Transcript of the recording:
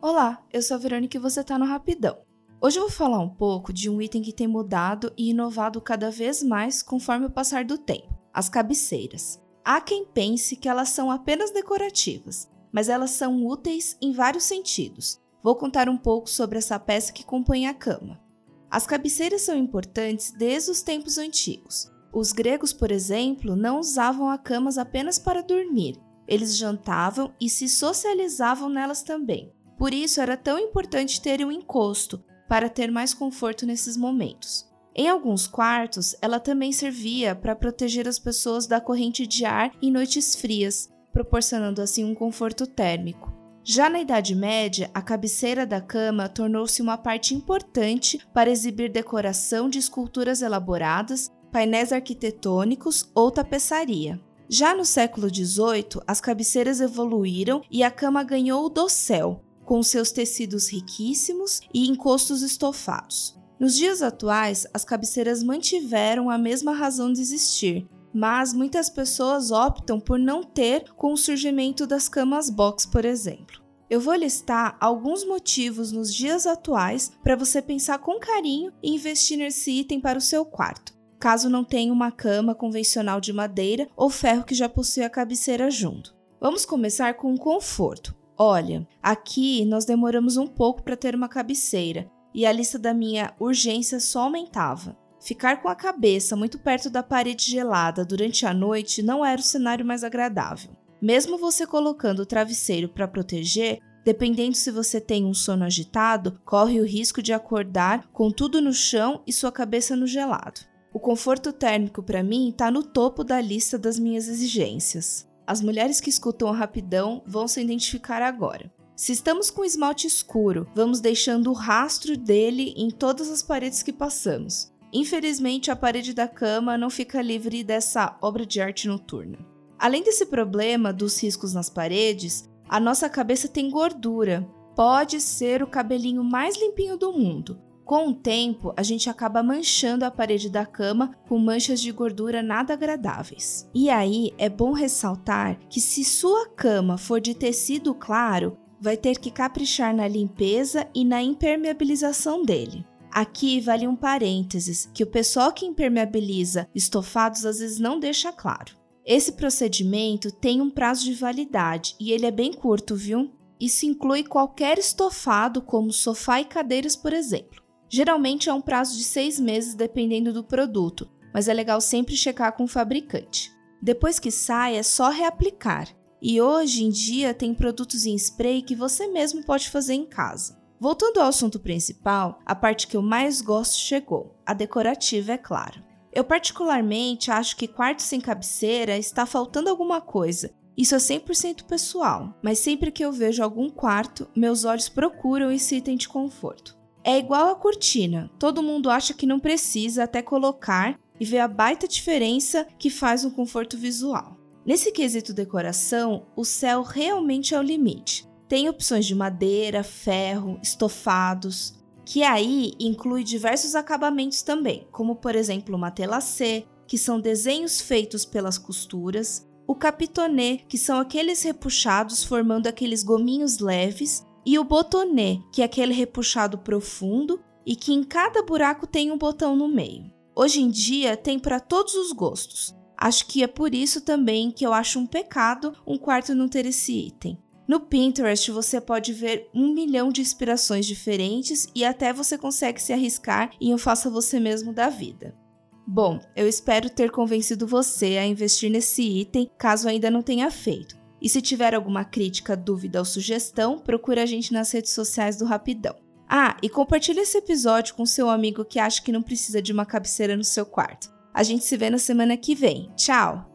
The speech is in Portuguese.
Olá, eu sou a Verônica e você está no Rapidão. Hoje eu vou falar um pouco de um item que tem mudado e inovado cada vez mais conforme o passar do tempo: as cabeceiras. Há quem pense que elas são apenas decorativas, mas elas são úteis em vários sentidos. Vou contar um pouco sobre essa peça que compõe a cama. As cabeceiras são importantes desde os tempos antigos. Os gregos, por exemplo, não usavam a camas apenas para dormir, eles jantavam e se socializavam nelas também. Por isso era tão importante ter um encosto para ter mais conforto nesses momentos. Em alguns quartos, ela também servia para proteger as pessoas da corrente de ar em noites frias, proporcionando assim um conforto térmico. Já na Idade Média, a cabeceira da cama tornou-se uma parte importante para exibir decoração de esculturas elaboradas, painéis arquitetônicos ou tapeçaria. Já no século XVIII, as cabeceiras evoluíram e a cama ganhou o dossel, com seus tecidos riquíssimos e encostos estofados. Nos dias atuais, as cabeceiras mantiveram a mesma razão de existir, mas muitas pessoas optam por não ter com o surgimento das camas box, por exemplo. Eu vou listar alguns motivos nos dias atuais para você pensar com carinho e investir nesse item para o seu quarto caso não tenha uma cama convencional de madeira ou ferro que já possui a cabeceira junto. Vamos começar com o conforto. Olha, aqui nós demoramos um pouco para ter uma cabeceira e a lista da minha urgência só aumentava. Ficar com a cabeça muito perto da parede gelada durante a noite não era o cenário mais agradável. Mesmo você colocando o travesseiro para proteger, dependendo se você tem um sono agitado, corre o risco de acordar com tudo no chão e sua cabeça no gelado. O conforto térmico para mim está no topo da lista das minhas exigências. As mulheres que escutam a rapidão vão se identificar agora. Se estamos com esmalte escuro, vamos deixando o rastro dele em todas as paredes que passamos. Infelizmente, a parede da cama não fica livre dessa obra de arte noturna. Além desse problema dos riscos nas paredes, a nossa cabeça tem gordura. Pode ser o cabelinho mais limpinho do mundo, com o tempo, a gente acaba manchando a parede da cama com manchas de gordura nada agradáveis. E aí é bom ressaltar que se sua cama for de tecido claro, vai ter que caprichar na limpeza e na impermeabilização dele. Aqui vale um parênteses que o pessoal que impermeabiliza estofados às vezes não deixa claro. Esse procedimento tem um prazo de validade e ele é bem curto, viu? Isso inclui qualquer estofado, como sofá e cadeiras, por exemplo. Geralmente é um prazo de seis meses, dependendo do produto, mas é legal sempre checar com o fabricante. Depois que sai, é só reaplicar. E hoje em dia tem produtos em spray que você mesmo pode fazer em casa. Voltando ao assunto principal, a parte que eu mais gosto chegou, a decorativa, é claro. Eu particularmente acho que quarto sem cabeceira está faltando alguma coisa. Isso é 100% pessoal, mas sempre que eu vejo algum quarto, meus olhos procuram esse item de conforto. É igual a cortina, todo mundo acha que não precisa até colocar e vê a baita diferença que faz no conforto visual. Nesse quesito decoração, o céu realmente é o limite. Tem opções de madeira, ferro, estofados, que aí inclui diversos acabamentos também, como por exemplo uma telacê, que são desenhos feitos pelas costuras, o capitonê, que são aqueles repuxados formando aqueles gominhos leves, e o botonê, que é aquele repuxado profundo e que em cada buraco tem um botão no meio. Hoje em dia tem para todos os gostos. Acho que é por isso também que eu acho um pecado um quarto não ter esse item. No Pinterest você pode ver um milhão de inspirações diferentes e até você consegue se arriscar em um faça você mesmo da vida. Bom, eu espero ter convencido você a investir nesse item caso ainda não tenha feito. E se tiver alguma crítica, dúvida ou sugestão, procure a gente nas redes sociais do Rapidão. Ah, e compartilhe esse episódio com seu amigo que acha que não precisa de uma cabeceira no seu quarto. A gente se vê na semana que vem. Tchau!